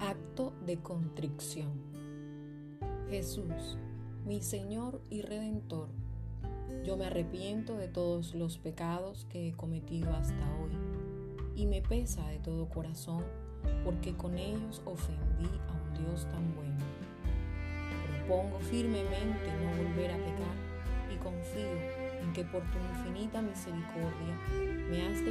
Acto de contrición. Jesús, mi Señor y Redentor, yo me arrepiento de todos los pecados que he cometido hasta hoy y me pesa de todo corazón porque con ellos ofendí a un Dios tan bueno. Propongo firmemente no volver a pecar y confío en que por tu infinita misericordia me has